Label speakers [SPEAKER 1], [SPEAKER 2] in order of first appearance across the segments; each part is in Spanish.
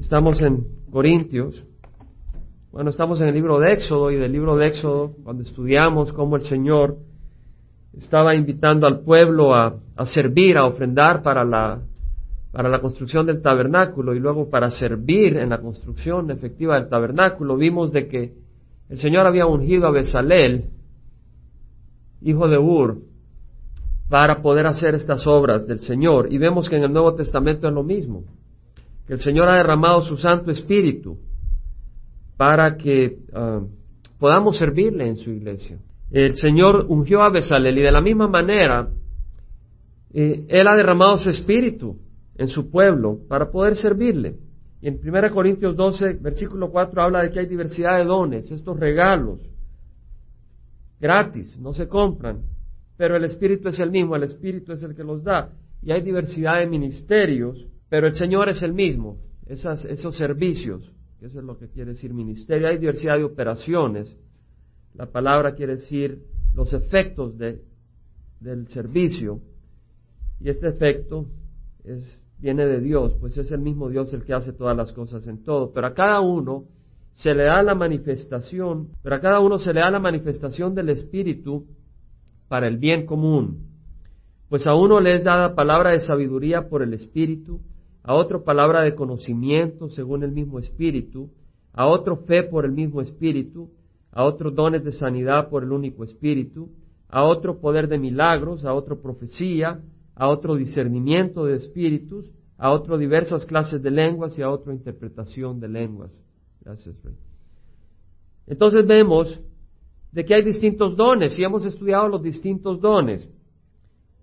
[SPEAKER 1] Estamos en Corintios. Bueno, estamos en el libro de Éxodo y del libro de Éxodo, cuando estudiamos cómo el Señor estaba invitando al pueblo a, servir, a ofrendar para la, para la construcción del tabernáculo y luego para servir en la construcción efectiva del tabernáculo, vimos de que el Señor había ungido a Besalel, hijo de Ur, para poder hacer estas obras del Señor. Y vemos que en el Nuevo Testamento es lo mismo, que el Señor ha derramado su Santo Espíritu para que ah, podamos servirle en su iglesia. El Señor ungió a Besalel y de la misma manera eh, Él ha derramado su Espíritu en su pueblo para poder servirle. Y en 1 Corintios 12, versículo 4 habla de que hay diversidad de dones, estos regalos, gratis, no se compran, pero el Espíritu es el mismo, el Espíritu es el que los da. Y hay diversidad de ministerios, pero el Señor es el mismo, esos servicios, eso es lo que quiere decir ministerio. Hay diversidad de operaciones, la palabra quiere decir los efectos de, del servicio, y este efecto es, viene de Dios, pues es el mismo Dios el que hace todas las cosas en todo, pero a cada uno se le da la manifestación, pero a cada uno se le da la manifestación del Espíritu para el bien común. Pues a uno le es dada palabra de sabiduría por el Espíritu, a otro palabra de conocimiento según el mismo Espíritu, a otro fe por el mismo Espíritu, a otro dones de sanidad por el único Espíritu, a otro poder de milagros, a otro profecía, a otro discernimiento de espíritus, a otro diversas clases de lenguas y a otro interpretación de lenguas. Gracias, Entonces vemos de que hay distintos dones y hemos estudiado los distintos dones.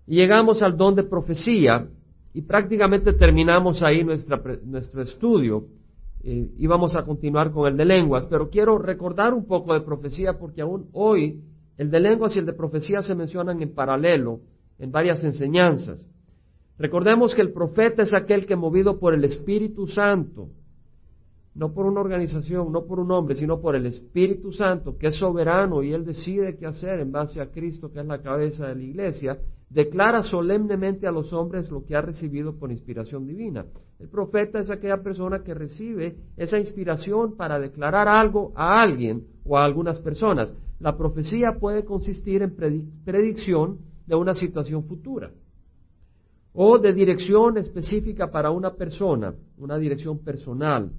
[SPEAKER 1] Y llegamos al don de profecía y prácticamente terminamos ahí nuestra, nuestro estudio. Eh, y vamos a continuar con el de lenguas, pero quiero recordar un poco de profecía porque aún hoy el de lenguas y el de profecía se mencionan en paralelo en varias enseñanzas. Recordemos que el profeta es aquel que movido por el Espíritu Santo no por una organización, no por un hombre, sino por el Espíritu Santo, que es soberano y Él decide qué hacer en base a Cristo, que es la cabeza de la iglesia, declara solemnemente a los hombres lo que ha recibido por inspiración divina. El profeta es aquella persona que recibe esa inspiración para declarar algo a alguien o a algunas personas. La profecía puede consistir en predicción de una situación futura o de dirección específica para una persona, una dirección personal,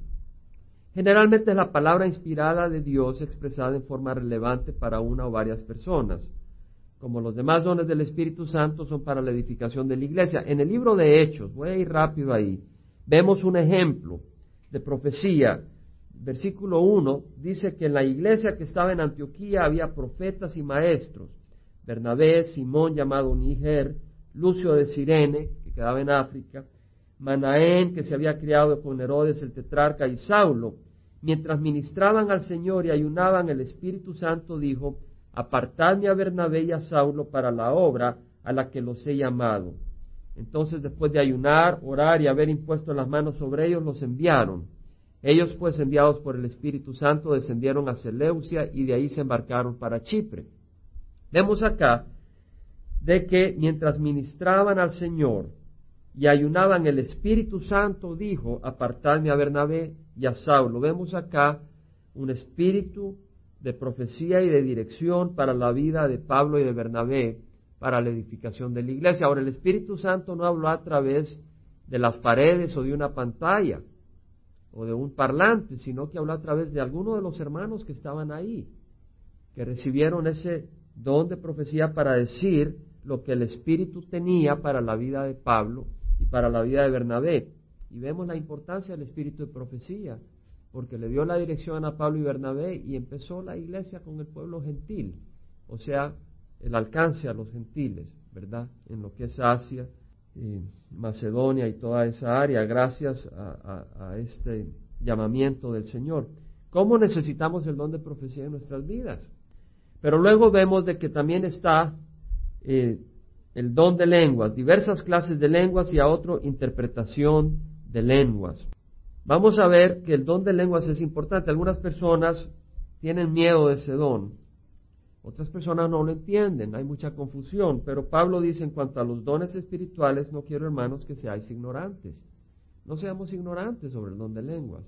[SPEAKER 1] Generalmente es la palabra inspirada de Dios expresada en forma relevante para una o varias personas. Como los demás dones del Espíritu Santo son para la edificación de la iglesia. En el libro de Hechos, voy a ir rápido ahí, vemos un ejemplo de profecía. Versículo 1 dice que en la iglesia que estaba en Antioquía había profetas y maestros. Bernabé, Simón llamado Níger, Lucio de Sirene, que quedaba en África, Manaén, que se había criado con Herodes el tetrarca, y Saulo, mientras ministraban al Señor y ayunaban, el Espíritu Santo dijo, apartadme a Bernabé y a Saulo para la obra a la que los he llamado. Entonces, después de ayunar, orar y haber impuesto las manos sobre ellos, los enviaron. Ellos, pues, enviados por el Espíritu Santo, descendieron a Seleucia y de ahí se embarcaron para Chipre. Vemos acá de que mientras ministraban al Señor, y ayunaban, el Espíritu Santo dijo, apartadme a Bernabé y a Saulo. Vemos acá un espíritu de profecía y de dirección para la vida de Pablo y de Bernabé, para la edificación de la iglesia. Ahora, el Espíritu Santo no habló a través de las paredes o de una pantalla o de un parlante, sino que habló a través de algunos de los hermanos que estaban ahí, que recibieron ese don de profecía para decir lo que el Espíritu tenía para la vida de Pablo y para la vida de Bernabé. Y vemos la importancia del espíritu de profecía, porque le dio la dirección a Pablo y Bernabé y empezó la iglesia con el pueblo gentil, o sea, el alcance a los gentiles, ¿verdad? En lo que es Asia, Macedonia y toda esa área, gracias a, este llamamiento del Señor. ¿Cómo necesitamos el don de profecía en nuestras vidas? Pero luego vemos de que también está eh, el don de lenguas, diversas clases de lenguas y a otro interpretación de lenguas. Vamos a ver que el don de lenguas es importante. Algunas personas tienen miedo de ese don. Otras personas no lo entienden, hay mucha confusión, pero Pablo dice en cuanto a los dones espirituales, no quiero hermanos que seáis ignorantes. No seamos ignorantes sobre el don de lenguas.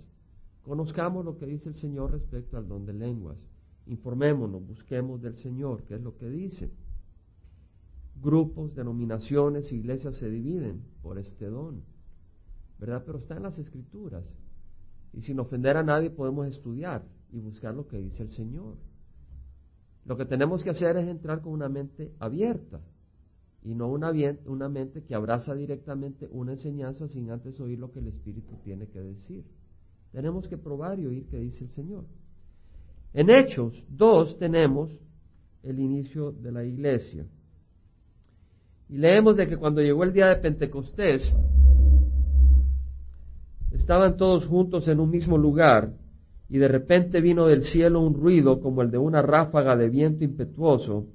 [SPEAKER 1] Conozcamos lo que dice el Señor respecto al don de lenguas. Informémonos, busquemos del Señor, qué es lo que dice. Grupos, denominaciones, iglesias se dividen por este don, ¿verdad? Pero está en las escrituras. Y sin ofender a nadie podemos estudiar y buscar lo que dice el Señor. Lo que tenemos que hacer es entrar con una mente abierta y no una, mente que abraza directamente una enseñanza sin antes oír lo que el Espíritu tiene que decir. Tenemos que probar y oír qué dice el Señor. En Hechos 2 tenemos el inicio de la iglesia. Y leemos de que cuando llegó el día de Pentecostés, estaban todos juntos en un mismo lugar y de repente vino del cielo un ruido como el de una ráfaga de viento impetuoso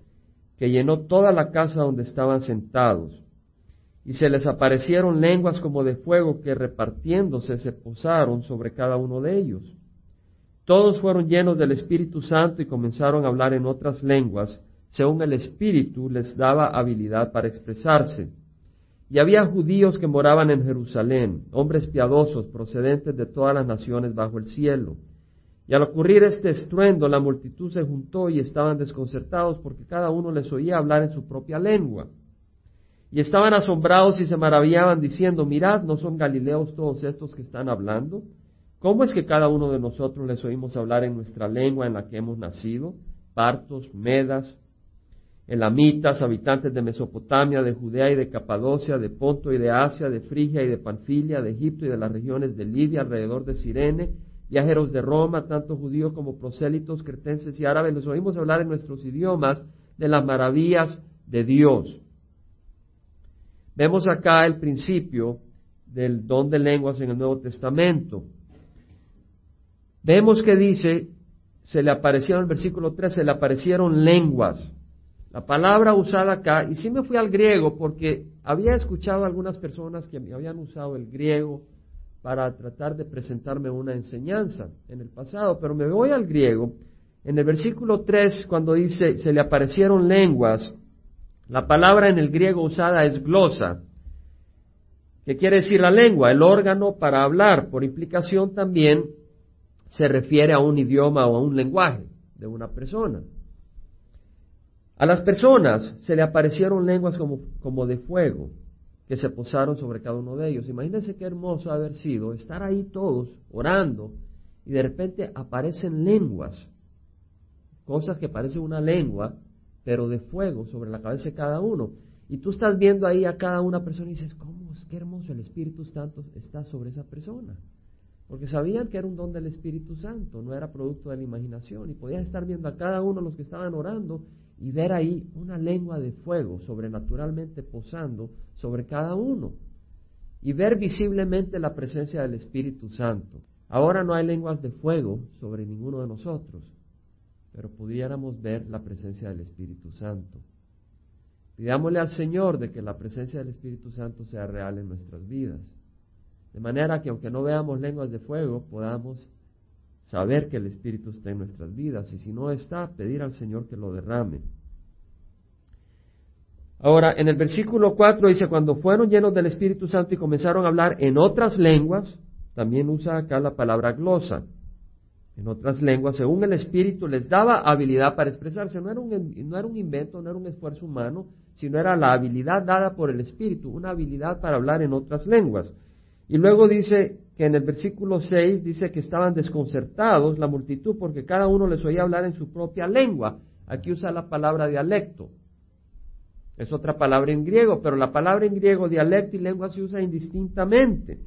[SPEAKER 1] que llenó toda la casa donde estaban sentados y se les aparecieron lenguas como de fuego que repartiéndose se posaron sobre cada uno de ellos. Todos fueron llenos del Espíritu Santo y comenzaron a hablar en otras lenguas, según el Espíritu les daba habilidad para expresarse. Y había judíos que moraban en Jerusalén, hombres piadosos procedentes de todas las naciones bajo el cielo. Y al ocurrir este estruendo, la multitud se juntó y estaban desconcertados porque cada uno les oía hablar en su propia lengua. Y estaban asombrados y se maravillaban diciendo, mirad, ¿no son galileos todos estos que están hablando? ¿Cómo es que cada uno de nosotros les oímos hablar en nuestra lengua en la que hemos nacido? Partos, medas, elamitas, habitantes de Mesopotamia, de Judea y de Capadocia, de Ponto y de Asia, de Frigia y de Panfilia, de Egipto y de las regiones de Libia alrededor de Sirene, viajeros de Roma, tanto judíos como prosélitos, cretenses y árabes, les oímos hablar en nuestros idiomas de las maravillas de Dios. Vemos acá el principio del don de lenguas en el Nuevo Testamento. Vemos que dice, se le aparecieron, en el versículo 3, se le aparecieron lenguas. La palabra usada acá, y sí me fui al griego porque había escuchado a algunas personas que habían usado el griego para tratar de presentarme una enseñanza en el pasado, pero me voy al griego. En el versículo 3, cuando dice, se le aparecieron lenguas, la palabra en el griego usada es glosa, que quiere decir la lengua, el órgano para hablar. Por implicación también se refiere a un idioma o a un lenguaje de una persona. A las personas se le aparecieron lenguas como, como de fuego que se posaron sobre cada uno de ellos. Imagínense qué hermoso haber sido estar ahí todos orando y de repente aparecen lenguas, cosas que parecen una lengua, pero de fuego sobre la cabeza de cada uno. Y tú estás viendo ahí a cada una persona y dices, ¿cómo es? Qué hermoso el Espíritu Santo está sobre esa persona. Porque sabían que era un don del Espíritu Santo, no era producto de la imaginación. Y podías estar viendo a cada uno los que estaban orando y ver ahí una lengua de fuego sobrenaturalmente posando sobre cada uno. Y ver visiblemente la presencia del Espíritu Santo. Ahora no hay lenguas de fuego sobre ninguno de nosotros, pero pudiéramos ver la presencia del Espíritu Santo. Pidámosle al Señor de que la presencia del Espíritu Santo sea real en nuestras vidas. De manera que aunque no veamos lenguas de fuego, podamos saber que el Espíritu está en nuestras vidas y si no está, pedir al Señor que lo derrame. Ahora, en el versículo 4 dice, cuando fueron llenos del Espíritu Santo y comenzaron a hablar en otras lenguas, también usa acá la palabra glosa en otras lenguas, según el Espíritu les daba habilidad para expresarse. No era, un, no era un invento, no era un esfuerzo humano, sino era la habilidad dada por el Espíritu, una habilidad para hablar en otras lenguas. Y luego dice que en el versículo 6 dice que estaban desconcertados la multitud porque cada uno les oía hablar en su propia lengua. Aquí usa la palabra dialecto. Es otra palabra en griego, pero la palabra en griego dialecto y lengua se usa indistintamente.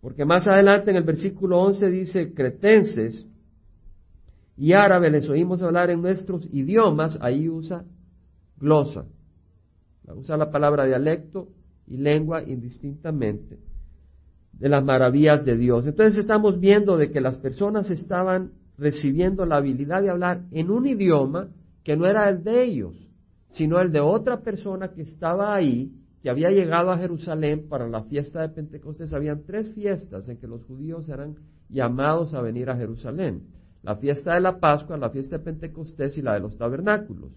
[SPEAKER 1] Porque más adelante en el versículo 11 dice, cretenses y árabes les oímos hablar en nuestros idiomas, ahí usa glosa. Usa la palabra dialecto y lengua indistintamente de las maravillas de Dios. Entonces estamos viendo de que las personas estaban recibiendo la habilidad de hablar en un idioma que no era el de ellos, sino el de otra persona que estaba ahí que había llegado a Jerusalén para la fiesta de Pentecostés. Habían tres fiestas en que los judíos eran llamados a venir a Jerusalén. La fiesta de la Pascua, la fiesta de Pentecostés y la de los tabernáculos.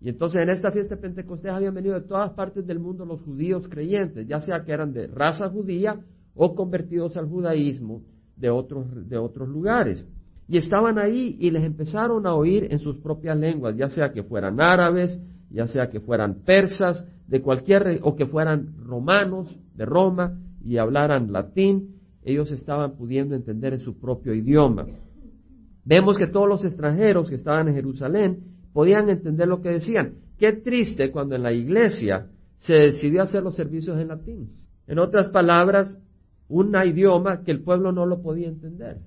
[SPEAKER 1] Y entonces en esta fiesta de Pentecostés habían venido de todas partes del mundo los judíos creyentes, ya sea que eran de raza judía o convertidos al judaísmo de otros, de otros lugares. Y estaban ahí y les empezaron a oír en sus propias lenguas, ya sea que fueran árabes, ya sea que fueran persas, de cualquier, o que fueran romanos de Roma y hablaran latín, ellos estaban pudiendo entender en su propio idioma. Vemos que todos los extranjeros que estaban en Jerusalén podían entender lo que decían. Qué triste cuando en la iglesia se decidió hacer los servicios en latín. En otras palabras, un idioma que el pueblo no lo podía entender.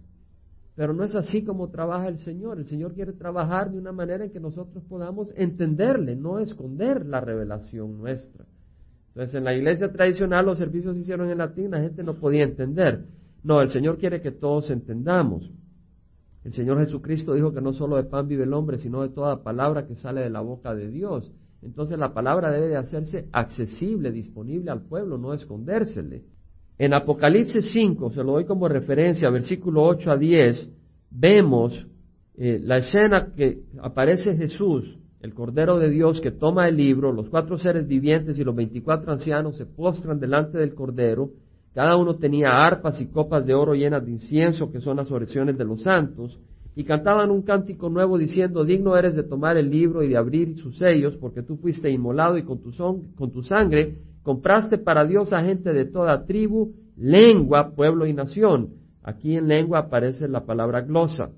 [SPEAKER 1] Pero no es así como trabaja el Señor. El Señor quiere trabajar de una manera en que nosotros podamos entenderle, no esconder la revelación nuestra. Entonces, en la iglesia tradicional los servicios se hicieron en latín, la gente no podía entender. No, el Señor quiere que todos entendamos. El Señor Jesucristo dijo que no solo de pan vive el hombre, sino de toda palabra que sale de la boca de Dios. Entonces la palabra debe de hacerse accesible, disponible al pueblo, no escondérsele. En Apocalipsis 5, se lo doy como referencia, versículo 8 a 10, vemos eh, la escena que aparece Jesús, el Cordero de Dios, que toma el libro, los cuatro seres vivientes y los veinticuatro ancianos se postran delante del Cordero, cada uno tenía arpas y copas de oro llenas de incienso, que son las oraciones de los santos, y cantaban un cántico nuevo diciendo, digno eres de tomar el libro y de abrir sus sellos, porque tú fuiste inmolado y con tu, con tu sangre compraste para Dios a gente de toda tribu, lengua, pueblo y nación. Aquí en lengua aparece la palabra glosa.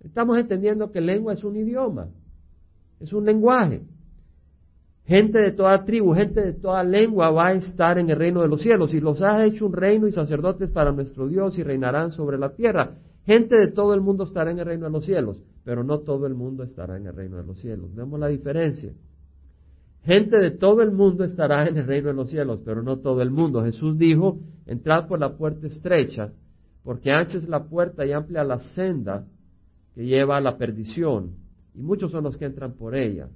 [SPEAKER 1] Estamos entendiendo que lengua es un idioma, es un lenguaje. Gente de toda tribu, gente de toda lengua va a estar en el reino de los cielos y los ha hecho un reino y sacerdotes para nuestro Dios y reinarán sobre la tierra. Gente de todo el mundo estará en el reino de los cielos, pero no todo el mundo estará en el reino de los cielos. Vemos la diferencia. Gente de todo el mundo estará en el reino de los cielos, pero no todo el mundo. Jesús dijo, entrad por la puerta estrecha, porque ancha es la puerta y amplia la senda que lleva a la perdición, y muchos son los que entran por ella.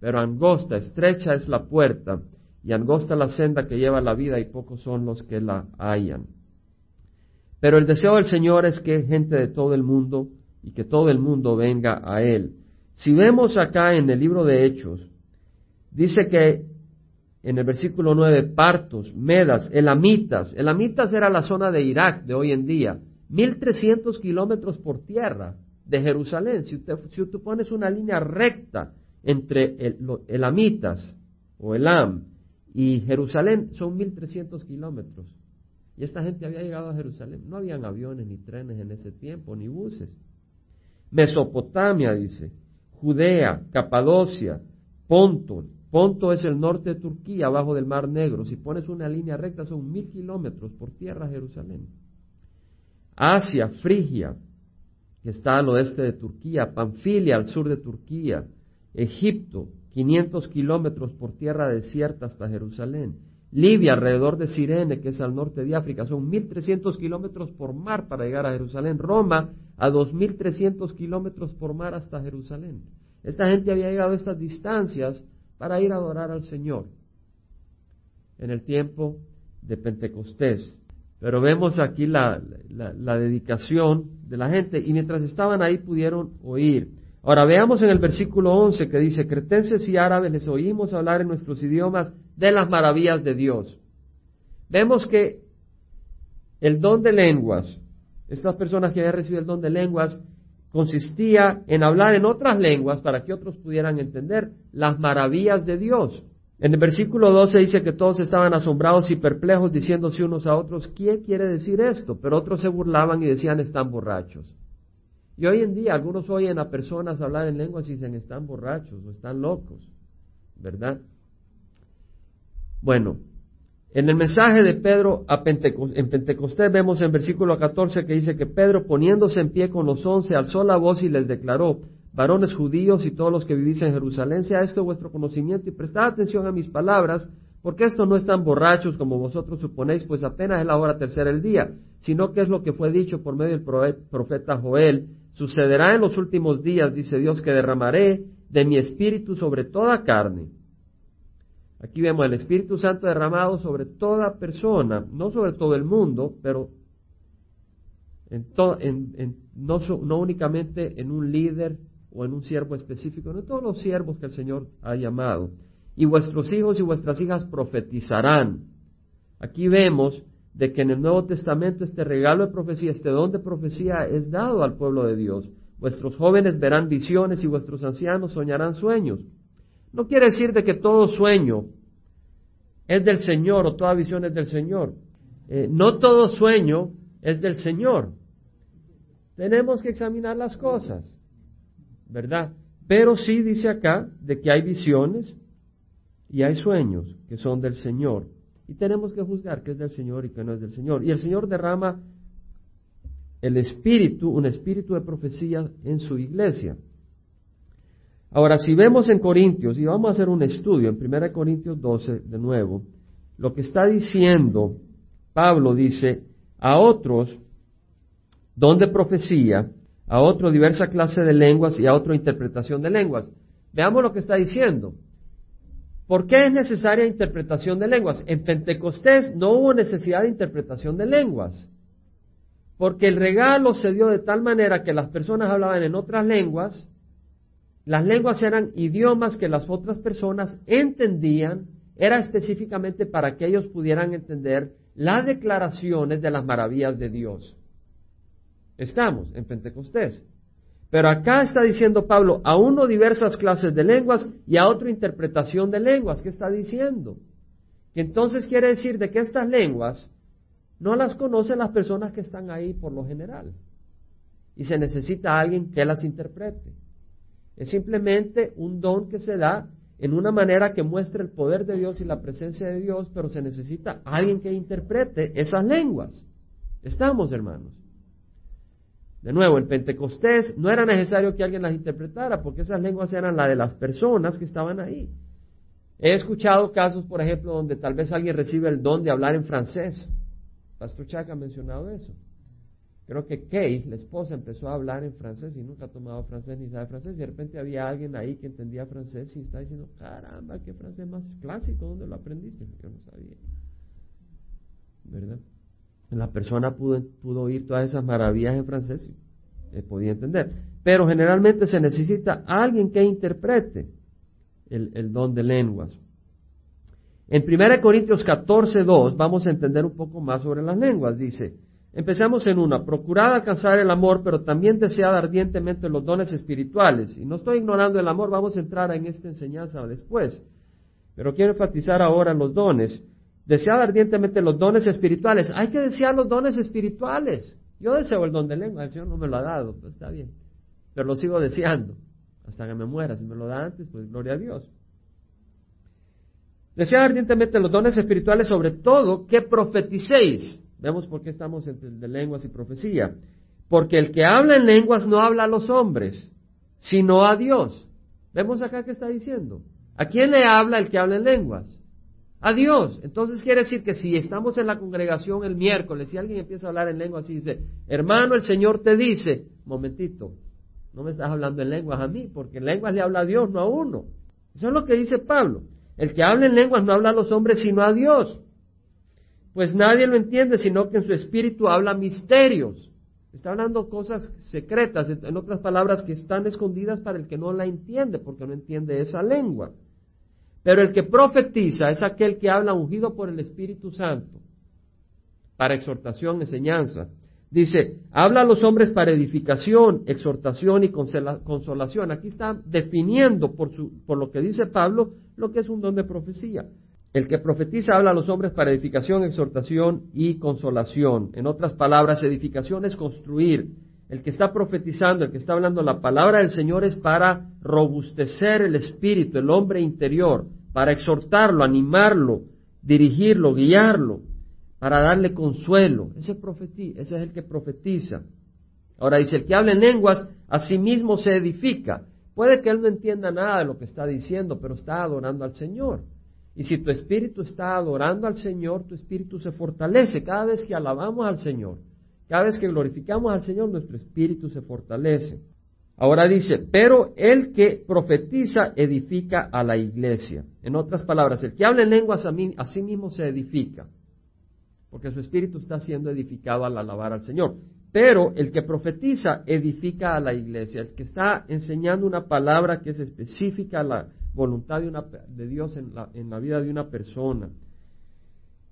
[SPEAKER 1] Pero angosta, estrecha es la puerta, y angosta la senda que lleva a la vida, y pocos son los que la hallan. Pero el deseo del Señor es que gente de todo el mundo y que todo el mundo venga a Él. Si vemos acá en el libro de Hechos, Dice que en el versículo 9, partos, medas, elamitas. Elamitas era la zona de Irak de hoy en día. 1300 kilómetros por tierra de Jerusalén. Si, usted, si tú pones una línea recta entre el, elamitas o Elam y Jerusalén, son 1300 kilómetros. Y esta gente había llegado a Jerusalén. No habían aviones ni trenes en ese tiempo, ni buses. Mesopotamia, dice. Judea, Capadocia, Ponto, Ponto es el norte de Turquía, abajo del Mar Negro. Si pones una línea recta son mil kilómetros por tierra Jerusalén. Asia, Frigia, que está al oeste de Turquía, Panfilia, al sur de Turquía, Egipto, 500 kilómetros por tierra desierta hasta Jerusalén. Libia, alrededor de Sirene, que es al norte de África, son 1.300 kilómetros por mar para llegar a Jerusalén. Roma, a 2.300 kilómetros por mar hasta Jerusalén. Esta gente había llegado a estas distancias para ir a adorar al Señor en el tiempo de Pentecostés. Pero vemos aquí la, dedicación de la gente y mientras estaban ahí pudieron oír. Ahora veamos en el versículo 11 que dice, cretenses y árabes les oímos hablar en nuestros idiomas de las maravillas de Dios. Vemos que el don de lenguas, estas personas que habían recibido el don de lenguas, consistía en hablar en otras lenguas para que otros pudieran entender las maravillas de Dios. En el versículo 12 dice que todos estaban asombrados y perplejos diciéndose unos a otros, ¿quién quiere decir esto? Pero otros se burlaban y decían, están borrachos. Y hoy en día algunos oyen a personas hablar en lenguas y dicen, están borrachos o están locos, ¿verdad? Bueno, en el mensaje de Pedro a en Pentecostés vemos en versículo 14 que dice que Pedro poniéndose en pie con los once alzó la voz y les declaró, varones judíos y todos los que vivís en Jerusalén, sea esto vuestro conocimiento y prestad atención a mis palabras, porque esto no están borrachos como vosotros suponéis, pues apenas es la hora tercera del día, sino que es lo que fue dicho por medio del profeta Joel, sucederá en los últimos días, dice Dios, que derramaré de mi espíritu sobre toda carne Aquí vemos el Espíritu Santo derramado sobre toda persona, no sobre todo el mundo, pero no, únicamente en un líder o en un siervo específico, no en todos los siervos que el Señor ha llamado. Y vuestros hijos y vuestras hijas profetizarán. Aquí vemos de que en el Nuevo Testamento este regalo de profecía, este don de profecía es dado al pueblo de Dios. Vuestros jóvenes verán visiones y vuestros ancianos soñarán sueños. No quiere decir de que todo sueño es del Señor o toda visión es del Señor. Eh, no todo sueño es del Señor. Tenemos que examinar las cosas, ¿verdad? Pero sí dice acá de que hay visiones y hay sueños que son del Señor. Y tenemos que juzgar qué es del Señor y qué no es del Señor. Y el Señor derrama el espíritu, un espíritu de profecía en su iglesia. Ahora, si vemos en Corintios, y vamos a hacer un estudio en 1 Corintios 12 de nuevo, lo que está diciendo Pablo dice, a otros don de profecía, a otro diversa clase de lenguas y a otro interpretación de lenguas. Veamos lo que está diciendo. ¿Por qué es necesaria interpretación de lenguas? En Pentecostés no hubo necesidad de interpretación de lenguas, porque el regalo se dio de tal manera que las personas hablaban en otras lenguas, las lenguas eran idiomas que las otras personas entendían, era específicamente para que ellos pudieran entender las declaraciones de las maravillas de Dios. Estamos en Pentecostés. Pero acá está diciendo Pablo, a uno diversas clases de lenguas y a otro interpretación de lenguas. ¿Qué está diciendo? Que entonces quiere decir de que estas lenguas no las conocen las personas que están ahí por lo general. Y se necesita alguien que las interprete. Es simplemente un don que se da en una manera que muestre el poder de Dios y la presencia de Dios, pero se necesita alguien que interprete esas lenguas. Estamos, hermanos. De nuevo, en Pentecostés no era necesario que alguien las interpretara porque esas lenguas eran las de las personas que estaban ahí. He escuchado casos, por ejemplo, donde tal vez alguien recibe el don de hablar en francés. Pastor Chuck ha mencionado eso. Creo que Kate, la esposa, empezó a hablar en francés y nunca ha tomado francés ni sabe francés. Y de repente había alguien ahí que entendía francés y está diciendo, caramba, qué francés más clásico, ¿dónde lo aprendiste? Yo no sabía. ¿Verdad? la persona pudo, pudo oír todas esas maravillas en francés y eh, podía entender. Pero generalmente se necesita alguien que interprete el, don de lenguas. En 1 Corintios 14, 2 vamos a entender un poco más sobre las lenguas. Dice, empezamos en una, procurad alcanzar el amor, pero también desead ardientemente los dones espirituales. Y no estoy ignorando el amor, vamos a entrar en esta enseñanza después. Pero quiero enfatizar ahora los dones. Desead ardientemente los dones espirituales. Hay que desear los dones espirituales. Yo deseo el don de lengua, el Señor no me lo ha dado, pues está bien. Pero lo sigo deseando hasta que me muera. Si me lo da antes, pues gloria a Dios. Desead ardientemente los dones espirituales, sobre todo que profeticéis. Vemos por qué estamos entre de lenguas y profecía. Porque el que habla en lenguas no habla a los hombres, sino a Dios. Vemos acá que está diciendo. ¿A quién le habla el que habla en lenguas? a Dios. Entonces quiere decir que si estamos en la congregación el miércoles y alguien empieza a hablar en lengua así dice, hermano, el Señor te dice, momentito, no me estás hablando en lenguas a mí, porque en lenguas le habla a Dios, no a uno. Eso es lo que dice Pablo. El que habla en lenguas no habla a los hombres, sino a Dios. Pues nadie lo entiende, sino que en su espíritu habla misterios. Está hablando cosas secretas, en otras palabras, que están escondidas para el que no la entiende, porque no entiende esa lengua. Pero el que profetiza es aquel que habla ungido por el Espíritu Santo para exhortación, enseñanza. Dice, habla a los hombres para edificación, exhortación y consolación. Aquí está definiendo por, por lo que dice Pablo lo que es un don de profecía. El que profetiza habla a los hombres para edificación, exhortación y consolación. En otras palabras, edificación es construir, el que está profetizando, el que está hablando la palabra del Señor es para robustecer el espíritu, el hombre interior, para exhortarlo, animarlo, dirigirlo, guiarlo, para darle consuelo. Ese, ese es el que profetiza. Ahora dice, el que habla en lenguas, a sí mismo se edifica. Puede que él no entienda nada de lo que está diciendo, pero está adorando al Señor. Y si tu espíritu está adorando al Señor, tu espíritu se fortalece cada vez que alabamos al Señor. Cada vez que glorificamos al Señor, nuestro espíritu se fortalece. Ahora dice, pero el que profetiza edifica a la iglesia. En otras palabras, el que habla en lenguas a, mí, a sí mismo se edifica, porque su espíritu está siendo edificado al alabar al Señor. Pero el que profetiza edifica a la iglesia, el que está enseñando una palabra que es específica a la voluntad de, de Dios en la, en la vida de una persona.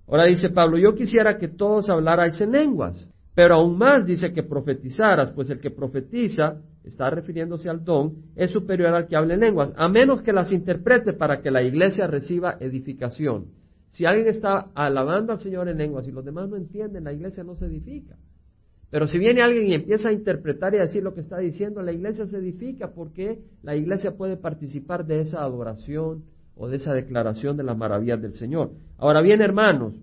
[SPEAKER 1] Ahora dice Pablo, yo quisiera que todos hablarais en lenguas, pero aún más dice que profetizaras, pues el que profetiza, está refiriéndose al don, es superior al que habla en lenguas, a menos que las interprete para que la iglesia reciba edificación. Si alguien está alabando al Señor en lenguas y los demás no entienden, la iglesia no se edifica. Pero si viene alguien y empieza a interpretar y a decir lo que está diciendo, la iglesia se edifica porque la iglesia puede participar de esa adoración o de esa declaración de las maravillas del Señor. Ahora bien, hermanos,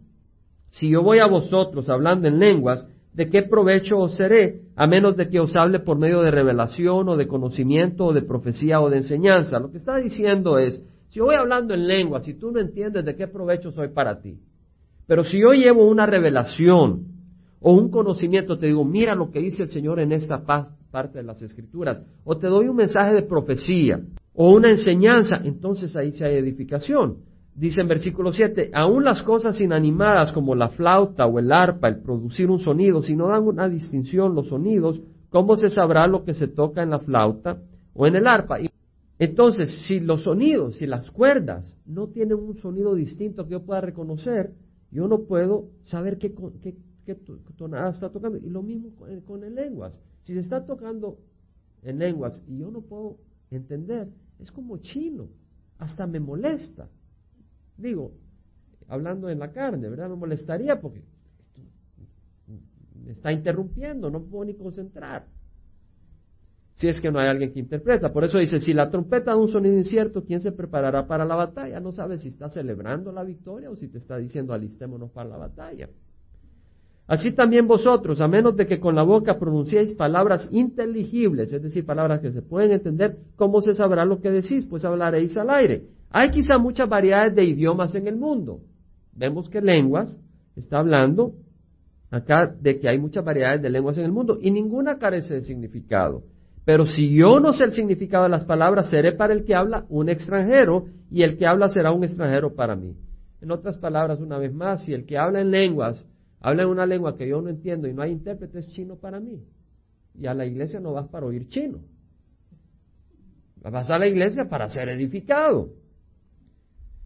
[SPEAKER 1] si yo voy a vosotros hablando en lenguas, ¿de qué provecho os seré? A menos de que os hable por medio de revelación o de conocimiento o de profecía o de enseñanza. Lo que está diciendo es, si yo voy hablando en lenguas y tú no entiendes de qué provecho soy para ti, pero si yo llevo una revelación, o un conocimiento, te digo, mira lo que dice el Señor en esta parte de las Escrituras, o te doy un mensaje de profecía, o una enseñanza, entonces ahí sí hay edificación. Dice en versículo 7, aún las cosas inanimadas como la flauta o el arpa, el producir un sonido, si no dan una distinción los sonidos, ¿cómo se sabrá lo que se toca en la flauta o en el arpa? Entonces, si los sonidos, si las cuerdas no tienen un sonido distinto que yo pueda reconocer, yo no puedo saber qué, qué tonada está tocando. Y lo mismo con, con en lenguas. Si se está tocando en lenguas y yo no puedo entender, es como chino. Hasta me molesta. Digo, hablando en la carne, ¿verdad? Me molestaría porque me está interrumpiendo, no puedo ni concentrar. Si es que no hay alguien que interpreta. Por eso dice, si la trompeta da un sonido incierto, ¿quién se preparará para la batalla? No sabe si está celebrando la victoria o si te está diciendo alistémonos para la batalla. Así también vosotros, a menos de que con la boca pronunciéis palabras inteligibles, es decir, palabras que se pueden entender, ¿cómo se sabrá lo que decís? Pues hablaréis al aire. Hay quizá muchas variedades de idiomas en el mundo. Vemos que lenguas está hablando acá de que hay muchas variedades de lenguas en el mundo y ninguna carece de significado. Pero si yo no sé el significado de las palabras, seré para el que habla un extranjero y el que habla será un extranjero para mí. En otras palabras, una vez más, si el que habla en lenguas habla en una lengua que yo no entiendo y no hay intérprete, es chino para mí. Y a la iglesia no vas para oír chino. Vas a la iglesia para ser edificado.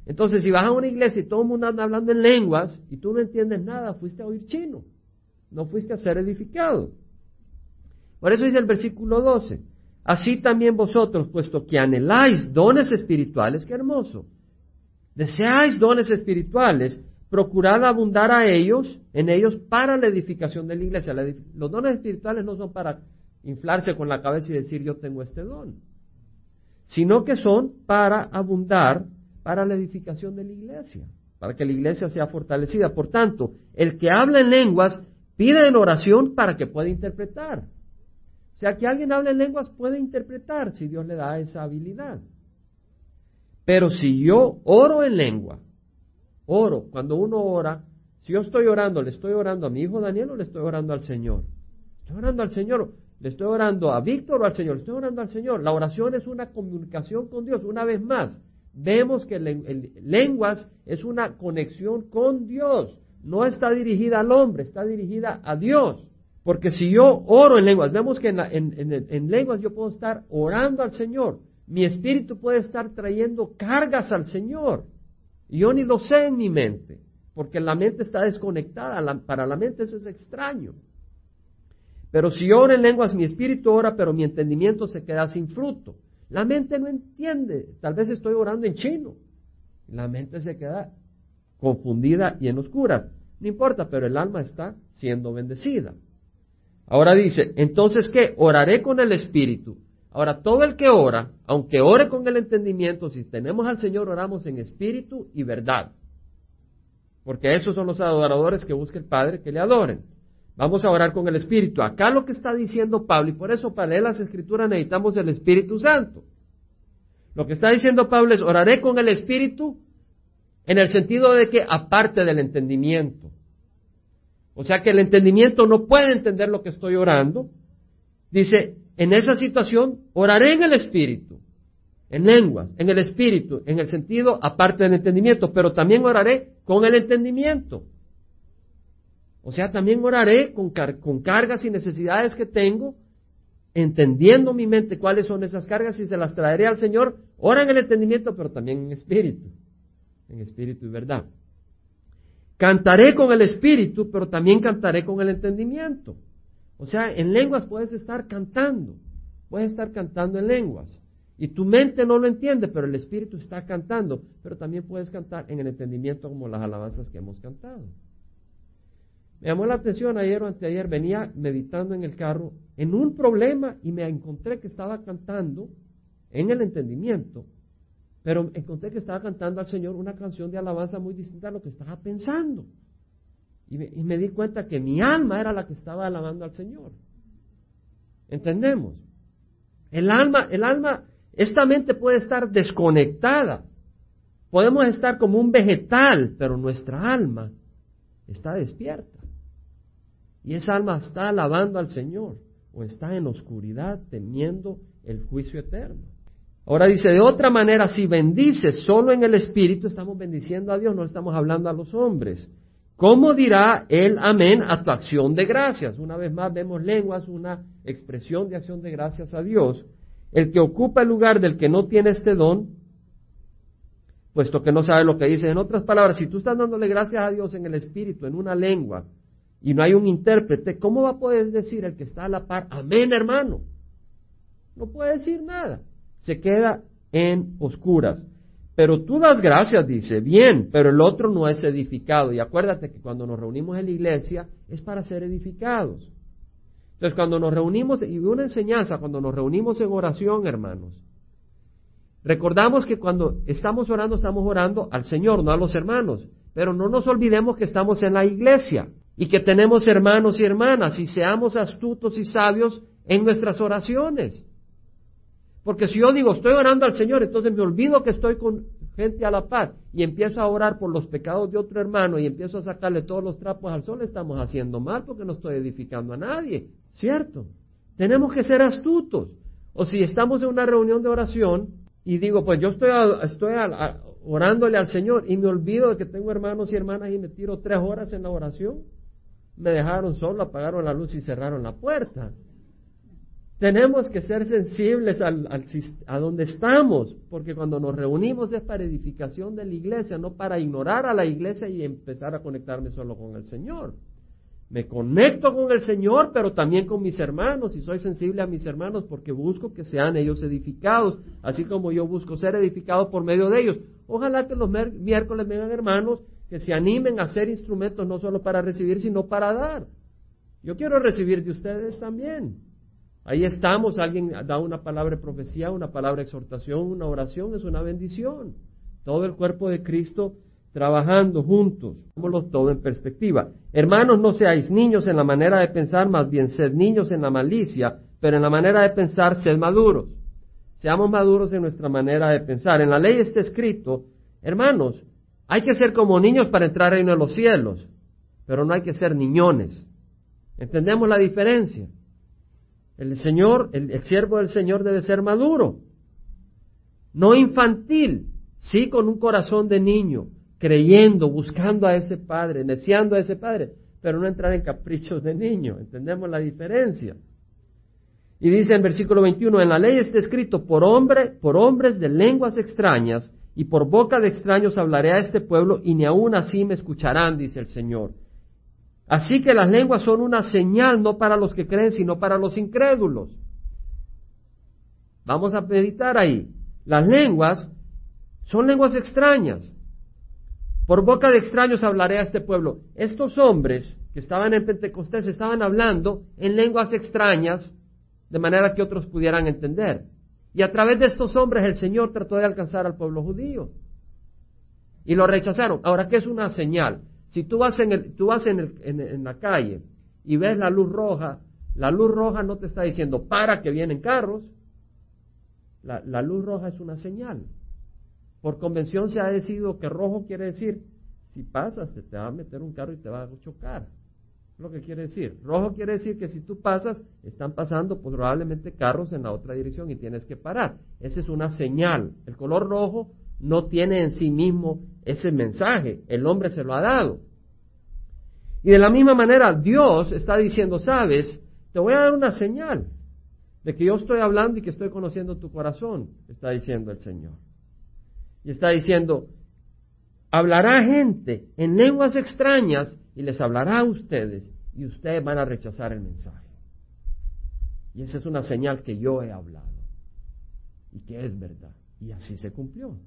[SPEAKER 1] Entonces, si vas a una iglesia y todo el mundo anda hablando en lenguas y tú no entiendes nada, fuiste a oír chino. No fuiste a ser edificado. Por eso dice el versículo 12. Así también vosotros, puesto que anheláis dones espirituales, qué hermoso. Deseáis dones espirituales, procurad abundar a ellos, en ellos, para la edificación de la iglesia. Los dones espirituales no son para inflarse con la cabeza y decir yo tengo este don, sino que son para abundar para la edificación de la iglesia, para que la iglesia sea fortalecida. Por tanto, el que habla en lenguas pide en oración para que pueda interpretar. O sea, que alguien habla en lenguas puede interpretar si Dios le da esa habilidad. Pero si yo oro en lengua, Oro. Cuando uno ora, si yo estoy orando, ¿le estoy orando a mi hijo Daniel o le estoy orando al Señor? Estoy orando al Señor. ¿Le estoy orando a Víctor o al Señor? Le estoy orando al Señor. La oración es una comunicación con Dios. Una vez más, vemos que lenguas es una conexión con Dios. No está dirigida al hombre, está dirigida a Dios. Porque si yo oro en lenguas, vemos que en lenguas yo puedo estar orando al Señor. Mi espíritu puede estar trayendo cargas al Señor. Yo ni lo sé en mi mente, porque la mente está desconectada. para la mente eso es extraño. Pero si yo oro en lenguas, mi espíritu ora, pero mi entendimiento se queda sin fruto. La mente no entiende. Tal vez estoy orando en chino. La mente se queda confundida y en oscuras. No importa, pero el alma está siendo bendecida. Ahora dice, entonces ¿qué? Oraré con el espíritu Ahora, todo el que ora, aunque ore con el entendimiento, si tenemos al Señor, oramos en espíritu y verdad. Porque esos son los adoradores que busca el Padre que le adoren. Vamos a orar con el Espíritu. Acá lo que está diciendo Pablo, y por eso para leer las Escrituras necesitamos el Espíritu Santo. Lo que está diciendo Pablo es, oraré con el Espíritu en el sentido de que aparte del entendimiento. O sea que el entendimiento no puede entender lo que estoy orando. Dice, en esa situación oraré en el Espíritu, en lenguas, en el Espíritu, en el sentido aparte del entendimiento, pero también oraré con el entendimiento. O sea, también oraré con, con cargas y necesidades que tengo, entendiendo mi mente cuáles son esas cargas y se las traeré al Señor. Ora en el entendimiento, pero también en espíritu, en espíritu y verdad. Cantaré con el espíritu, pero también cantaré con el entendimiento. O sea, en lenguas puedes estar cantando, puedes estar cantando en lenguas. Y tu mente no lo entiende, pero el espíritu está cantando. Pero también puedes cantar en el entendimiento como las alabanzas que hemos cantado. Me llamó la atención ayer o anteayer, venía meditando en el carro en un problema y me encontré que estaba cantando en el entendimiento, pero encontré que estaba cantando al Señor una canción de alabanza muy distinta a lo que estaba pensando. Y me, di cuenta que mi alma era la que estaba alabando al Señor. ¿Entendemos? El alma, el alma, esta mente puede estar desconectada. Podemos estar como un vegetal, pero nuestra alma está despierta. Y esa alma está alabando al Señor o está en oscuridad temiendo el juicio eterno. Ahora dice, de otra manera, si bendices solo en el Espíritu, estamos bendiciendo a Dios, no estamos hablando a los hombres. ¿Cómo dirá el amén a tu acción de gracias? Una vez más vemos lenguas, una expresión de acción de gracias a Dios. El que ocupa el lugar del que no tiene este don, puesto que no sabe lo que dice. En otras palabras, si tú estás dándole gracias a Dios en el Espíritu, en una lengua, y no hay un intérprete, ¿cómo va a poder decir el que está a la par, amén hermano? No puede decir nada, se queda en oscuras. Pero tú das gracias, dice, bien, pero el otro no es edificado. Y acuérdate que cuando nos reunimos en la iglesia es para ser edificados. Entonces, cuando nos reunimos, y una enseñanza, cuando nos reunimos en oración, hermanos, recordamos que cuando estamos orando, estamos orando al Señor, no a los hermanos. Pero no nos olvidemos que estamos en la iglesia y que tenemos hermanos y hermanas y seamos astutos y sabios en nuestras oraciones. Porque si yo digo, estoy orando al Señor, entonces me olvido que estoy con gente a la par y empiezo a orar por los pecados de otro hermano y empiezo a sacarle todos los trapos al sol, estamos haciendo mal porque no estoy edificando a nadie, ¿cierto? Tenemos que ser astutos. O si estamos en una reunión de oración y digo, pues yo estoy, estoy orándole al Señor y me olvido de que tengo hermanos y hermanas y me tiro tres horas en la oración, me dejaron solo, apagaron la luz y cerraron la puerta. Tenemos que ser sensibles al, a donde estamos, porque cuando nos reunimos es para edificación de la iglesia, no para ignorar a la iglesia y empezar a conectarme solo con el Señor. Me conecto con el Señor, pero también con mis hermanos, y soy sensible a mis hermanos porque busco que sean ellos edificados, así como yo busco ser edificado por medio de ellos. Ojalá que los miércoles vengan hermanos que se animen a ser instrumentos no solo para recibir, sino para dar. Yo quiero recibir de ustedes también. Ahí estamos, alguien da una palabra de profecía, una palabra de exhortación, una oración, es una bendición. Todo el cuerpo de Cristo trabajando juntos, todo en perspectiva. Hermanos, no seáis niños en la manera de pensar, más bien sed niños en la malicia, pero en la manera de pensar, sed maduros. Seamos maduros en nuestra manera de pensar. En la ley está escrito, hermanos, hay que ser como niños para entrar al reino de los cielos, pero no hay que ser niñones. ¿Entendemos la diferencia? El Señor, el, siervo del Señor debe ser maduro, no infantil, sí con un corazón de niño, creyendo, buscando a ese padre, deseando a ese padre, pero no entrar en caprichos de niño. ¿Entendemos la diferencia? Y dice en versículo 21, en la ley está escrito, por hombre, por hombres de lenguas extrañas y por boca de extraños hablaré a este pueblo y ni aun así me escucharán, dice el Señor. Así que las lenguas son una señal no para los que creen, sino para los incrédulos. Vamos a meditar ahí. Las lenguas son lenguas extrañas. Por boca de extraños hablaré a este pueblo. Estos hombres que estaban en Pentecostés estaban hablando en lenguas extrañas de manera que otros pudieran entender. Y a través de estos hombres el Señor trató de alcanzar al pueblo judío. Y lo rechazaron. Ahora, ¿qué es una señal? Si tú vas en, el, tú vas en, el, en, la calle y ves la luz roja, la luz roja no te está diciendo para que vienen carros. La, la luz roja es una señal. Por convención se ha decidido que rojo quiere decir, si pasas, te va a meter un carro y te va a chocar lo que quiere decir. Rojo quiere decir que si tú pasas, están pasando probablemente carros en la otra dirección y tienes que parar. Esa es una señal. El color rojo no tiene en sí mismo ese mensaje. El hombre se lo ha dado. Y de la misma manera, Dios está diciendo, sabes, te voy a dar una señal de que yo estoy hablando y que estoy conociendo tu corazón, está diciendo el Señor. Y está diciendo, hablará gente en lenguas extrañas y les hablará a ustedes y ustedes van a rechazar el mensaje. Y esa es una señal que yo he hablado y que es verdad. Y así se cumplió.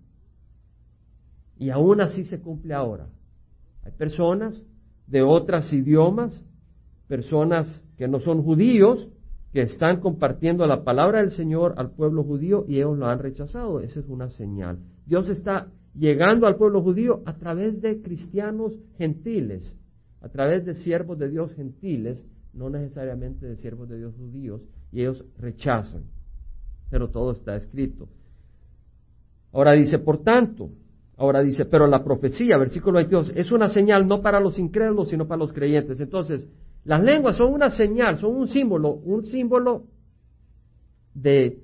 [SPEAKER 1] Y aún así se cumple ahora. Hay personas de otros idiomas, personas que no son judíos, que están compartiendo la palabra del Señor al pueblo judío y ellos lo han rechazado. Esa es una señal. Dios está llegando al pueblo judío a través de cristianos gentiles, a través de siervos de Dios gentiles, no necesariamente de siervos de Dios judíos, y ellos rechazan. Pero todo está escrito. Ahora dice, por tanto, ahora dice, pero la profecía, versículo 22, es una señal no para los incrédulos, sino para los creyentes. Entonces, las lenguas son una señal, son un símbolo, un símbolo de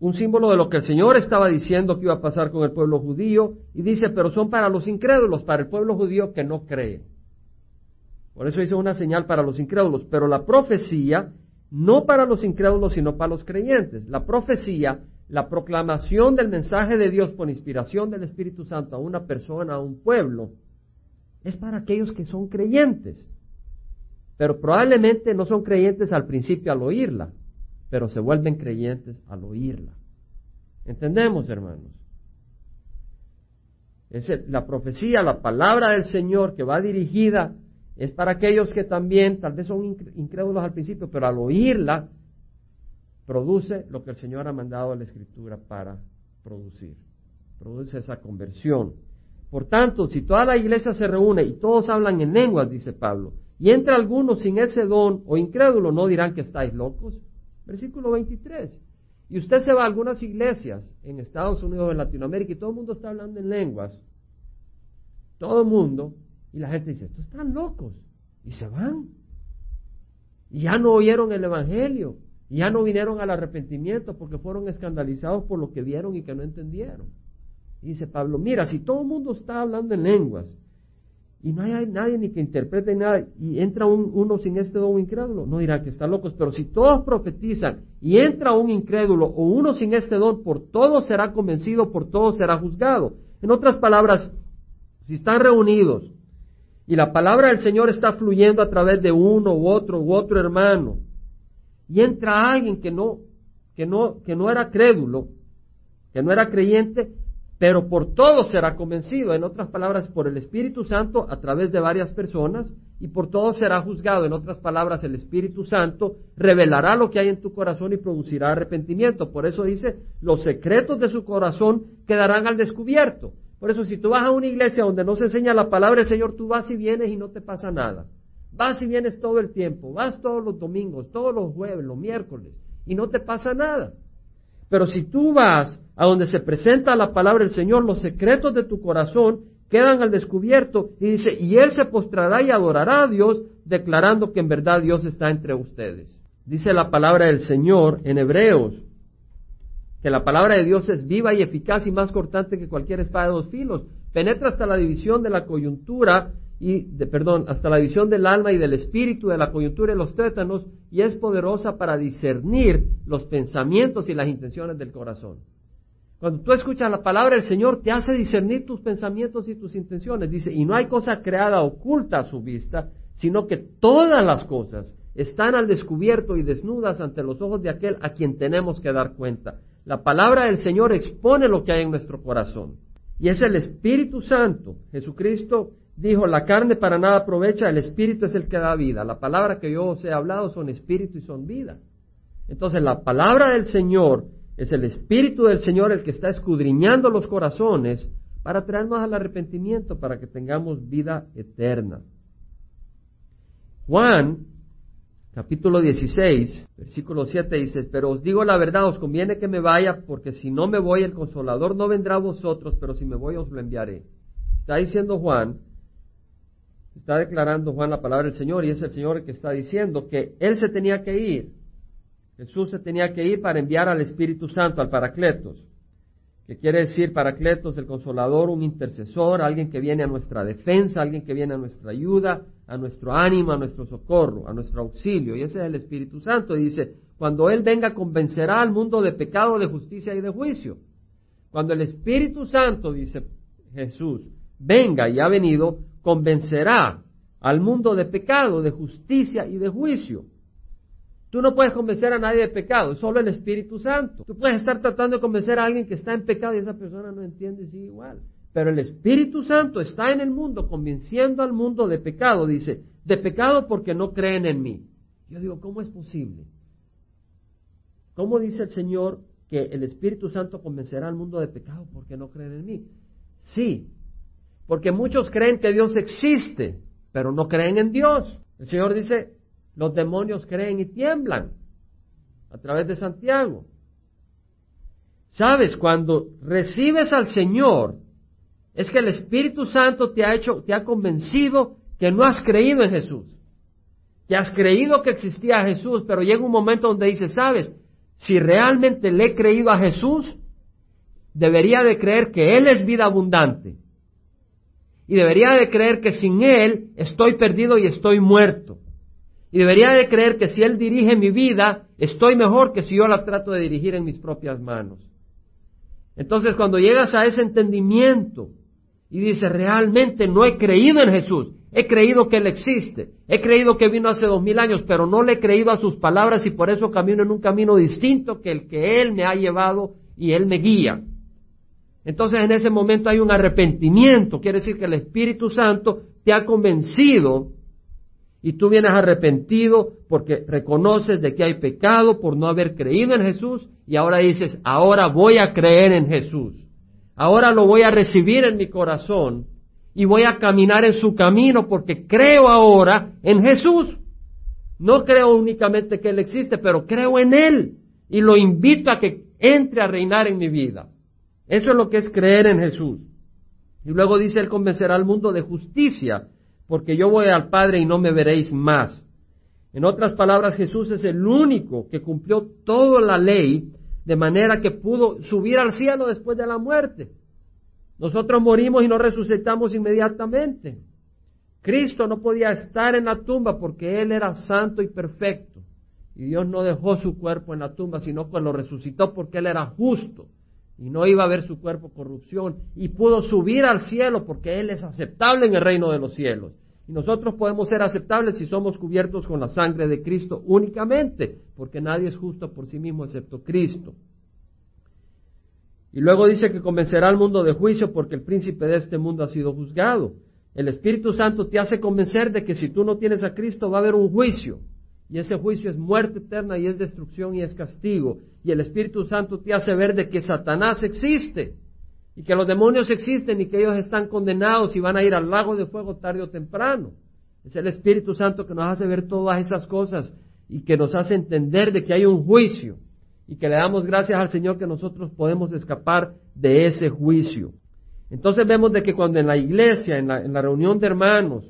[SPEAKER 1] un símbolo de lo que el Señor estaba diciendo que iba a pasar con el pueblo judío y dice, pero son para los incrédulos, para el pueblo judío que no cree. Por eso dice una señal para los incrédulos, pero la profecía no para los incrédulos, sino para los creyentes. La profecía, la proclamación del mensaje de Dios por inspiración del Espíritu Santo a una persona, a un pueblo, es para aquellos que son creyentes pero probablemente no son creyentes al principio al oírla, pero se vuelven creyentes al oírla. ¿Entendemos, hermanos? Es la profecía, la palabra del Señor que va dirigida es para aquellos que también tal vez son incrédulos al principio, pero al oírla produce lo que el Señor ha mandado a la Escritura para producir. Produce esa conversión. Por tanto, si toda la iglesia se reúne y todos hablan en lenguas, dice Pablo, y entre algunos sin ese don o incrédulo, no dirán que estáis locos. Versículo 23. Y usted se va a algunas iglesias en Estados Unidos, en Latinoamérica, y todo el mundo está hablando en lenguas. Todo el mundo. Y la gente dice, estos están locos. Y se van. Y ya no oyeron el Evangelio. Y ya no vinieron al arrepentimiento porque fueron escandalizados por lo que vieron y que no entendieron. Dice Pablo, mira, si todo el mundo está hablando en lenguas y no hay nadie ni que interprete nada y entra uno sin este don incrédulo, no dirá que está locos, pero si todos profetizan y entra un incrédulo o uno sin este don, por todo será convencido, por todo será juzgado. En otras palabras, si están reunidos y la palabra del Señor está fluyendo a través de uno u otro u otro hermano y entra alguien que no que no que no era crédulo, que no era creyente, pero por todo será convencido, en otras palabras, por el Espíritu Santo a través de varias personas, y por todo será juzgado, en otras palabras, el Espíritu Santo revelará lo que hay en tu corazón y producirá arrepentimiento. Por eso dice, los secretos de su corazón quedarán al descubierto. Por eso si tú vas a una iglesia donde no se enseña la palabra del Señor, tú vas y vienes y no te pasa nada. Vas y vienes todo el tiempo, vas todos los domingos, todos los jueves, los miércoles, y no te pasa nada. Pero si tú vas a donde se presenta la palabra del Señor, los secretos de tu corazón quedan al descubierto y dice, y Él se postrará y adorará a Dios, declarando que en verdad Dios está entre ustedes. Dice la palabra del Señor en Hebreos, que la palabra de Dios es viva y eficaz y más cortante que cualquier espada de dos filos, penetra hasta la división de la coyuntura y de, perdón, hasta la división del alma y del espíritu, de la coyuntura y los tétanos, y es poderosa para discernir los pensamientos y las intenciones del corazón. Cuando tú escuchas la palabra del Señor, te hace discernir tus pensamientos y tus intenciones. Dice, y no hay cosa creada oculta a su vista, sino que todas las cosas están al descubierto y desnudas ante los ojos de aquel a quien tenemos que dar cuenta. La palabra del Señor expone lo que hay en nuestro corazón. Y es el Espíritu Santo. Jesucristo dijo, la carne para nada aprovecha, el Espíritu es el que da vida. La palabra que yo os he hablado son Espíritu y son vida. Entonces la palabra del Señor es el Espíritu del Señor el que está escudriñando los corazones para traernos al arrepentimiento, para que tengamos vida eterna. Juan, capítulo 16, versículo 7 dice, pero os digo la verdad, os conviene que me vaya, porque si no me voy, el consolador no vendrá a vosotros, pero si me voy, os lo enviaré. Está diciendo Juan, está declarando Juan la palabra del Señor, y es el Señor que está diciendo que Él se tenía que ir, Jesús se tenía que ir para enviar al Espíritu Santo, al Paracletos, que quiere decir Paracletos, el consolador, un intercesor, alguien que viene a nuestra defensa, alguien que viene a nuestra ayuda, a nuestro ánimo, a nuestro socorro, a nuestro auxilio. Y ese es el Espíritu Santo. Y dice, cuando Él venga convencerá al mundo de pecado, de justicia y de juicio. Cuando el Espíritu Santo, dice Jesús, venga y ha venido, convencerá al mundo de pecado, de justicia y de juicio. Tú no puedes convencer a nadie de pecado, solo el Espíritu Santo. Tú puedes estar tratando de convencer a alguien que está en pecado y esa persona no entiende y sigue igual. Pero el Espíritu Santo está en el mundo convenciendo al mundo de pecado, dice, de pecado porque no creen en mí. Yo digo, ¿cómo es posible? ¿Cómo dice el Señor que el Espíritu Santo convencerá al mundo de pecado porque no creen en mí? Sí, porque muchos creen que Dios existe, pero no creen en Dios. El Señor dice, los demonios creen y tiemblan a través de Santiago. Sabes, cuando recibes al Señor, es que el Espíritu Santo te ha hecho, te ha convencido que no has creído en Jesús. Que has creído que existía Jesús, pero llega un momento donde dices, sabes, si realmente le he creído a Jesús, debería de creer que Él es vida abundante. Y debería de creer que sin Él estoy perdido y estoy muerto. Y debería de creer que si Él dirige mi vida, estoy mejor que si yo la trato de dirigir en mis propias manos. Entonces cuando llegas a ese entendimiento y dices, realmente no he creído en Jesús, he creído que Él existe, he creído que vino hace dos mil años, pero no le he creído a sus palabras y por eso camino en un camino distinto que el que Él me ha llevado y Él me guía. Entonces en ese momento hay un arrepentimiento, quiere decir que el Espíritu Santo te ha convencido y tú vienes arrepentido porque reconoces de que hay pecado por no haber creído en Jesús y ahora dices, ahora voy a creer en Jesús. Ahora lo voy a recibir en mi corazón y voy a caminar en su camino porque creo ahora en Jesús. No creo únicamente que Él existe, pero creo en Él y lo invito a que entre a reinar en mi vida. Eso es lo que es creer en Jesús. Y luego dice, Él convencerá al mundo de justicia porque yo voy al Padre y no me veréis más. En otras palabras, Jesús es el único que cumplió toda la ley de manera que pudo subir al cielo después de la muerte. Nosotros morimos y no resucitamos inmediatamente. Cristo no podía estar en la tumba porque Él era santo y perfecto. Y Dios no dejó su cuerpo en la tumba, sino que lo resucitó porque Él era justo y no iba a ver su cuerpo corrupción y pudo subir al cielo porque Él es aceptable en el reino de los cielos. Y nosotros podemos ser aceptables si somos cubiertos con la sangre de Cristo únicamente, porque nadie es justo por sí mismo excepto Cristo. Y luego dice que convencerá al mundo de juicio porque el príncipe de este mundo ha sido juzgado. El Espíritu Santo te hace convencer de que si tú no tienes a Cristo va a haber un juicio. Y ese juicio es muerte eterna y es destrucción y es castigo. Y el Espíritu Santo te hace ver de que Satanás existe y que los demonios existen y que ellos están condenados y van a ir al lago de fuego tarde o temprano. Es el Espíritu Santo que nos hace ver todas esas cosas y que nos hace entender de que hay un juicio y que le damos gracias al Señor que nosotros podemos escapar de ese juicio. Entonces vemos de que cuando en la iglesia, en la, reunión de hermanos,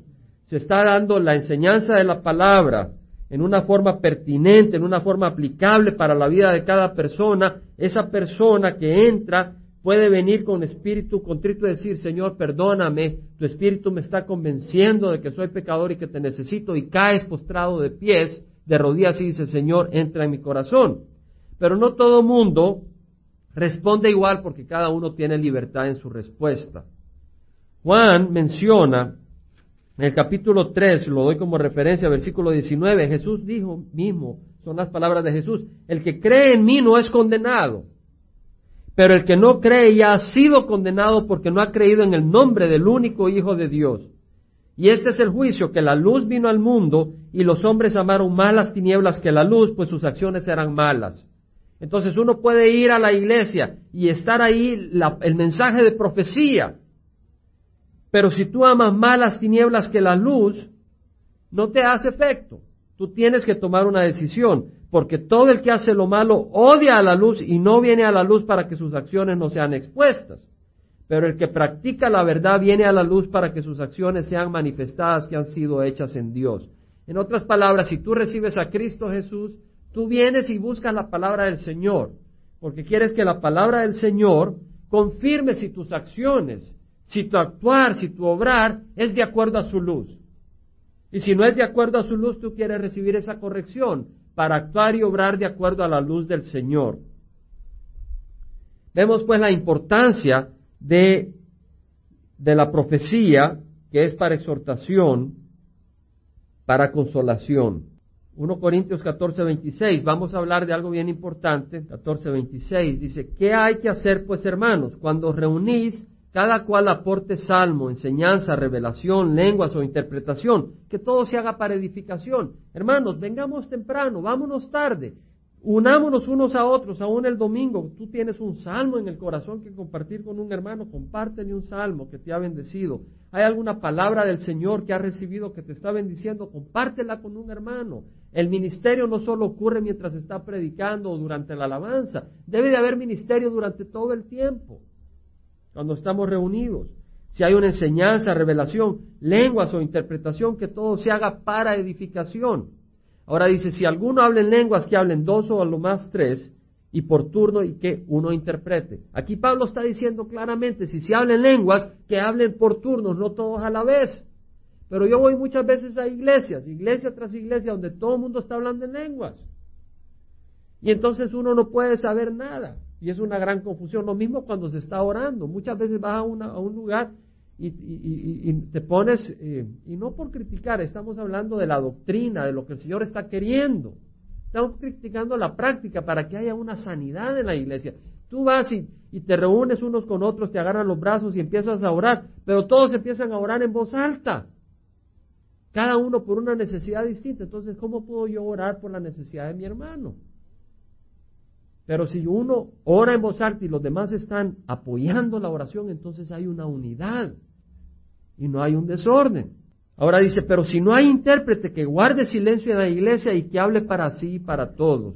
[SPEAKER 1] se está dando la enseñanza de la palabra, en una forma pertinente, en una forma aplicable para la vida de cada persona, esa persona que entra puede venir con espíritu contrito y decir, Señor, perdóname, tu espíritu me está convenciendo de que soy pecador y que te necesito, y caes postrado de pies, de rodillas y dice, Señor, entra en mi corazón. Pero no todo mundo responde igual porque cada uno tiene libertad en su respuesta. Juan menciona en el capítulo 3, lo doy como referencia, versículo 19, Jesús dijo mismo, son las palabras de Jesús, el que cree en mí no es condenado, pero el que no cree ya ha sido condenado porque no ha creído en el nombre del único Hijo de Dios. Y este es el juicio, que la luz vino al mundo y los hombres amaron más las tinieblas que la luz, pues sus acciones eran malas. Entonces uno puede ir a la iglesia y estar ahí el mensaje de profecía, pero si tú amas más las tinieblas que la luz, no te hace efecto. Tú tienes que tomar una decisión, porque todo el que hace lo malo odia a la luz y no viene a la luz para que sus acciones no sean expuestas. Pero el que practica la verdad viene a la luz para que sus acciones sean manifestadas que han sido hechas en Dios. En otras palabras, si tú recibes a Cristo Jesús, tú vienes y buscas la palabra del Señor, porque quieres que la palabra del Señor confirme si tus acciones si tu actuar, si tu obrar es de acuerdo a su luz. Y si no es de acuerdo a su luz, tú quieres recibir esa corrección para actuar y obrar de acuerdo a la luz del Señor. Vemos pues la importancia de de la profecía, que es para exhortación, para consolación. 1 Corintios 14, 26, vamos a hablar de algo bien importante, 14, 26, dice, ¿qué hay que hacer pues hermanos? Cuando reunís, cada cual aporte salmo, enseñanza, revelación, lenguas o interpretación, que todo se haga para edificación. Hermanos, vengamos temprano, vámonos tarde, Unámonos unos a otros, aún el domingo. Tú tienes un salmo en el corazón que compartir con un hermano, compártele un salmo que te ha bendecido. Hay alguna palabra del Señor que has recibido que te está bendiciendo, compártela con un hermano. El ministerio no solo ocurre mientras está predicando o durante la alabanza, debe de haber ministerio durante todo el tiempo, cuando estamos reunidos. Si hay una enseñanza, revelación, lenguas o interpretación, que todo se haga para edificación. Ahora dice, si alguno habla en lenguas, que hablen dos o a lo más tres, y por turno y que uno interprete. Aquí Pablo está diciendo claramente, si se habla en lenguas, que hablen por turnos, no todos a la vez. Pero yo voy muchas veces a iglesias, iglesia tras iglesia, donde todo el mundo está hablando en lenguas. Y entonces uno no puede saber nada. Y es una gran confusión. Lo mismo cuando se está orando. Muchas veces vas a, a un lugar y, te pones, eh, y no por criticar, estamos hablando de la doctrina, de lo que el Señor está queriendo. Estamos criticando la práctica para que haya una sanidad en la iglesia. Tú vas y, y te reúnes unos con otros, te agarran los brazos y empiezas a orar, pero todos empiezan a orar en voz alta. Cada uno por una necesidad distinta. Entonces, ¿cómo puedo yo orar por la necesidad de mi hermano? Pero si uno ora en voz alta y los demás están apoyando la oración, entonces hay una unidad y no hay un desorden. Ahora dice, pero si no hay intérprete que guarde silencio en la iglesia y que hable para sí y para todos,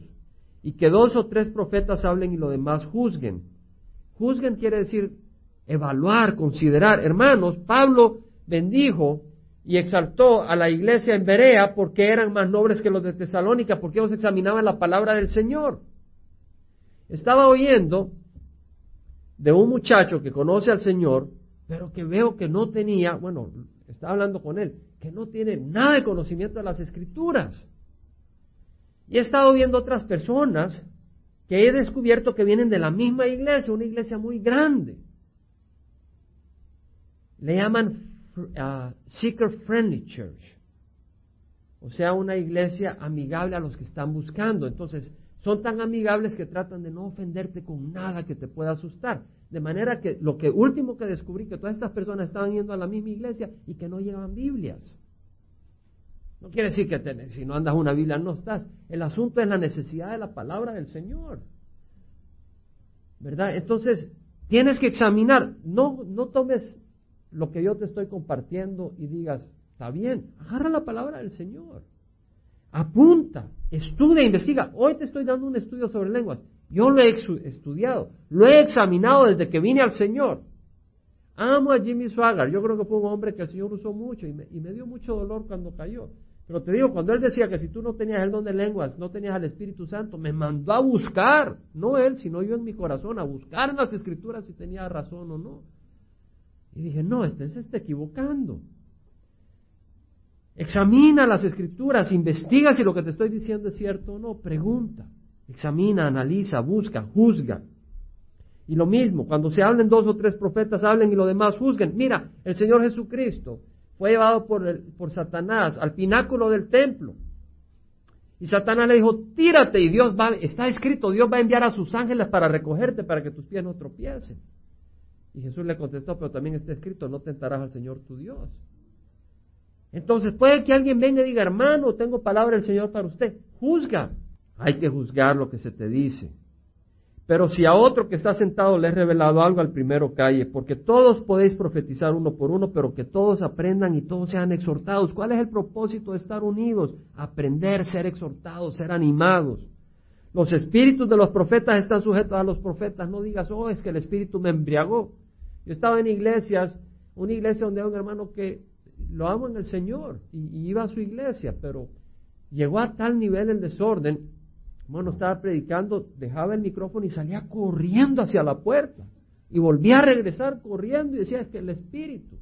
[SPEAKER 1] y que dos o tres profetas hablen y los demás juzguen. Juzguen quiere decir evaluar, considerar. Hermanos, Pablo bendijo y exaltó a la iglesia en Berea porque eran más nobles que los de Tesalónica, porque ellos examinaban la palabra del Señor. Estaba oyendo de un muchacho que conoce al Señor pero que veo que no tenía, bueno, estaba hablando con él, que no tiene nada de conocimiento de las escrituras. Y he estado viendo otras personas que he descubierto que vienen de la misma iglesia, una iglesia muy grande. Le llaman uh, Seeker Friendly Church. O sea, una iglesia amigable a los que están buscando. Entonces, son tan amigables que tratan de no ofenderte con nada que te pueda asustar. De manera que lo que último que descubrí que todas estas personas estaban yendo a la misma iglesia y que no llevan Biblias. No quiere decir que si no andas una Biblia no estás. El asunto es la necesidad de la palabra del Señor. ¿Verdad? Entonces, tienes que examinar. No, no tomes lo que yo te estoy compartiendo y digas, está bien, agarra la palabra del Señor. Apunta, estudia, investiga. Hoy te estoy dando un estudio sobre lenguas. Yo lo he estudiado, lo he examinado desde que vine al Señor. Amo a Jimmy Swaggart, yo creo que fue un hombre que el Señor usó mucho y me, y me dio mucho dolor cuando cayó. Pero te digo, cuando él decía que si tú no tenías el don de lenguas, no tenías al Espíritu Santo, me mandó a buscar, no él, sino yo en mi corazón, a buscar en las Escrituras si tenía razón o no. Y dije, no, este se está equivocando. Examina las Escrituras, investiga si lo que te estoy diciendo es cierto o no, pregunta. Examina, analiza, busca, juzga. Y lo mismo, cuando se hablen dos o tres profetas, hablen y los demás juzguen. Mira, el Señor Jesucristo fue llevado por, el, por Satanás al pináculo del templo. Y Satanás le dijo, tírate y Dios va, está escrito, Dios va a enviar a sus ángeles para recogerte, para que tus pies no tropiecen. Y Jesús le contestó, pero también está escrito, no tentarás al Señor tu Dios. Entonces puede que alguien venga y diga, hermano, tengo palabra del Señor para usted. Juzga. Hay que juzgar lo que se te dice. Pero si a otro que está sentado le he revelado algo, al primero calle, porque todos podéis profetizar uno por uno, pero que todos aprendan y todos sean exhortados. ¿Cuál es el propósito de estar unidos? Aprender, ser exhortados, ser animados. Los espíritus de los profetas están sujetos a los profetas. No digas, oh, es que el espíritu me embriagó. Yo estaba en iglesias, una iglesia donde hay un hermano que lo amo en el Señor y iba a su iglesia, pero llegó a tal nivel el desorden bueno, estaba predicando, dejaba el micrófono y salía corriendo hacia la puerta. Y volvía a regresar corriendo y decía, es que el Espíritu.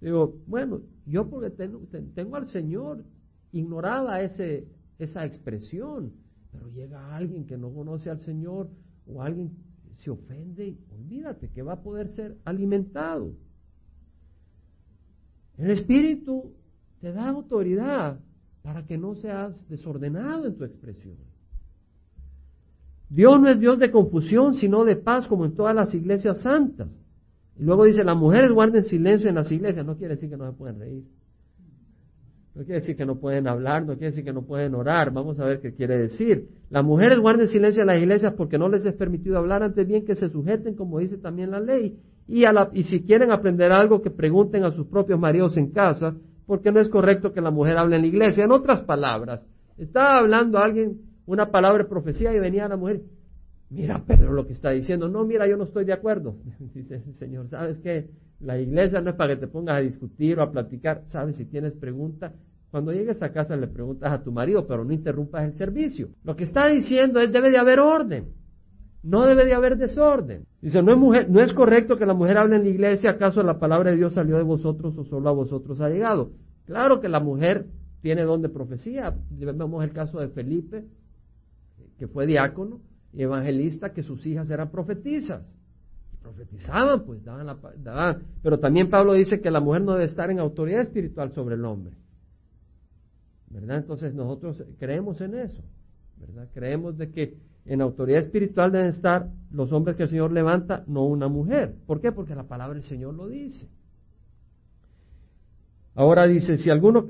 [SPEAKER 1] Digo, bueno, yo porque tengo, tengo al Señor, ignoraba ese, esa expresión, pero llega alguien que no conoce al Señor o alguien se ofende, olvídate que va a poder ser alimentado. El Espíritu te da autoridad para que no seas desordenado en tu expresión. Dios no es Dios de confusión, sino de paz, como en todas las iglesias santas. Y luego dice, las mujeres guarden silencio en las iglesias. No quiere decir que no se pueden reír. No quiere decir que no pueden hablar, no quiere decir que no pueden orar. Vamos a ver qué quiere decir. Las mujeres guarden silencio en las iglesias porque no les es permitido hablar, antes bien que se sujeten, como dice también la ley. Y, a la, y si quieren aprender algo, que pregunten a sus propios maridos en casa, porque no es correcto que la mujer hable en la iglesia. En otras palabras, estaba hablando alguien una palabra de profecía y venía la mujer, mira Pedro lo que está diciendo, no, mira, yo no estoy de acuerdo. Dice el Señor, ¿sabes qué? La iglesia no es para que te pongas a discutir o a platicar, ¿sabes? Si tienes pregunta, cuando llegues a casa le preguntas a tu marido, pero no interrumpas el servicio. Lo que está diciendo es debe de haber orden. No debe de haber desorden. Dice, no es, mujer, no es correcto que la mujer hable en la iglesia, ¿acaso la palabra de Dios salió de vosotros o solo a vosotros ha llegado? Claro que la mujer tiene don de profecía. Vemos el caso de Felipe, que fue diácono y evangelista, que sus hijas eran profetizas. Profetizaban, pues, daban la, daban. Pero también Pablo dice que la mujer no debe estar en autoridad espiritual sobre el hombre. ¿Verdad? Entonces nosotros creemos en eso. ¿Verdad? Creemos de que en autoridad espiritual deben estar los hombres que el Señor levanta, no una mujer. ¿Por qué? Porque la palabra del Señor lo dice. Ahora dice, si alguno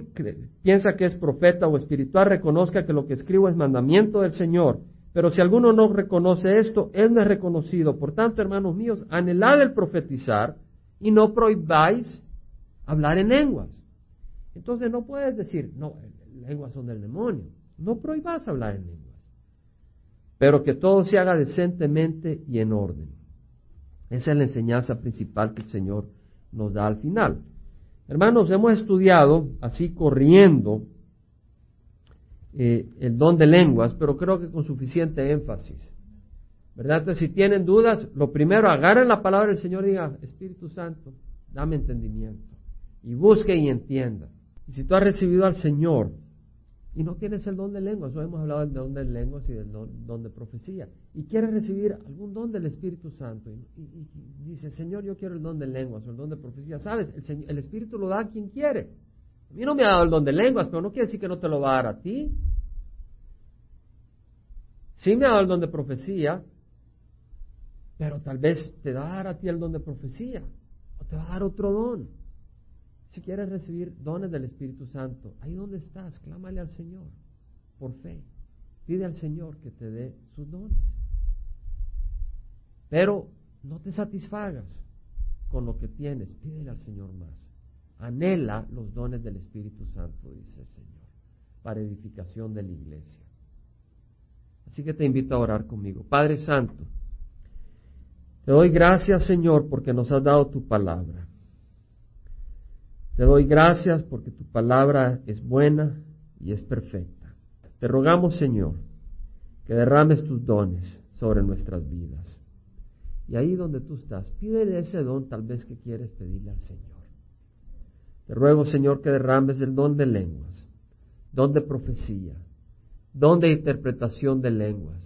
[SPEAKER 1] piensa que es profeta o espiritual, reconozca que lo que escribo es mandamiento del Señor. Pero si alguno no reconoce esto, él no es reconocido. Por tanto, hermanos míos, anhelad el profetizar y no prohibáis hablar en lenguas. Entonces no puedes decir, no, lenguas son del demonio. No prohibas hablar en lenguas. Pero que todo se haga decentemente y en orden. Esa es la enseñanza principal que el Señor nos da al final. Hermanos, hemos estudiado así corriendo eh, el don de lenguas, pero creo que con suficiente énfasis. ¿Verdad? Entonces, si tienen dudas, lo primero, agarren la palabra del Señor y digan, Espíritu Santo, dame entendimiento. Y busque y entienda. Y si tú has recibido al Señor, y no tienes el don de lenguas, hoy hemos hablado del don de lenguas y del don, de profecía, y quieres recibir algún don del Espíritu Santo, y, dice, Señor, yo quiero el don de lenguas o el don de profecía, ¿sabes? El, el Espíritu lo da a quien quiere. A mí no me ha dado el don de lenguas, pero no quiere decir que no te lo va a dar a ti. Sí me ha dado el don de profecía, pero tal vez te va a dar a ti el don de profecía, o te va a dar otro don. Si quieres recibir dones del Espíritu Santo, ahí donde estás, clámale al Señor por fe. Pide al Señor que te dé sus dones. Pero no te satisfagas con lo que tienes, pídele al Señor más. Anhela los dones del Espíritu Santo, dice el Señor, para edificación de la iglesia. Así que te invito a orar conmigo. Padre Santo, te doy gracias, Señor, porque nos has dado tu palabra. Te doy gracias porque tu palabra es buena y es perfecta. Te rogamos, Señor, que derrames tus dones sobre nuestras vidas. Y ahí donde tú estás, pídele ese don tal vez que quieres pedirle al Señor. Te ruego, Señor, que derrames el don de lenguas, don de profecía, don de interpretación de lenguas.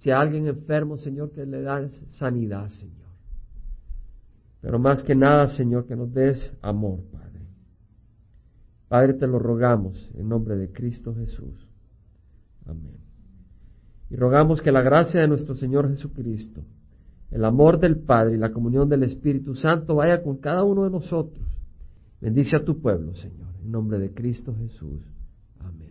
[SPEAKER 1] Si hay alguien enfermo, Señor, que le das sanidad, Señor. Pero más que nada, Señor, que nos des amor, Padre. Padre, te lo rogamos en nombre de Cristo Jesús. Amén. Y rogamos que la gracia de nuestro Señor Jesucristo, el amor del Padre y la comunión del Espíritu Santo vaya con cada uno de nosotros. Bendice a tu pueblo, Señor, en nombre de Cristo Jesús. Amén.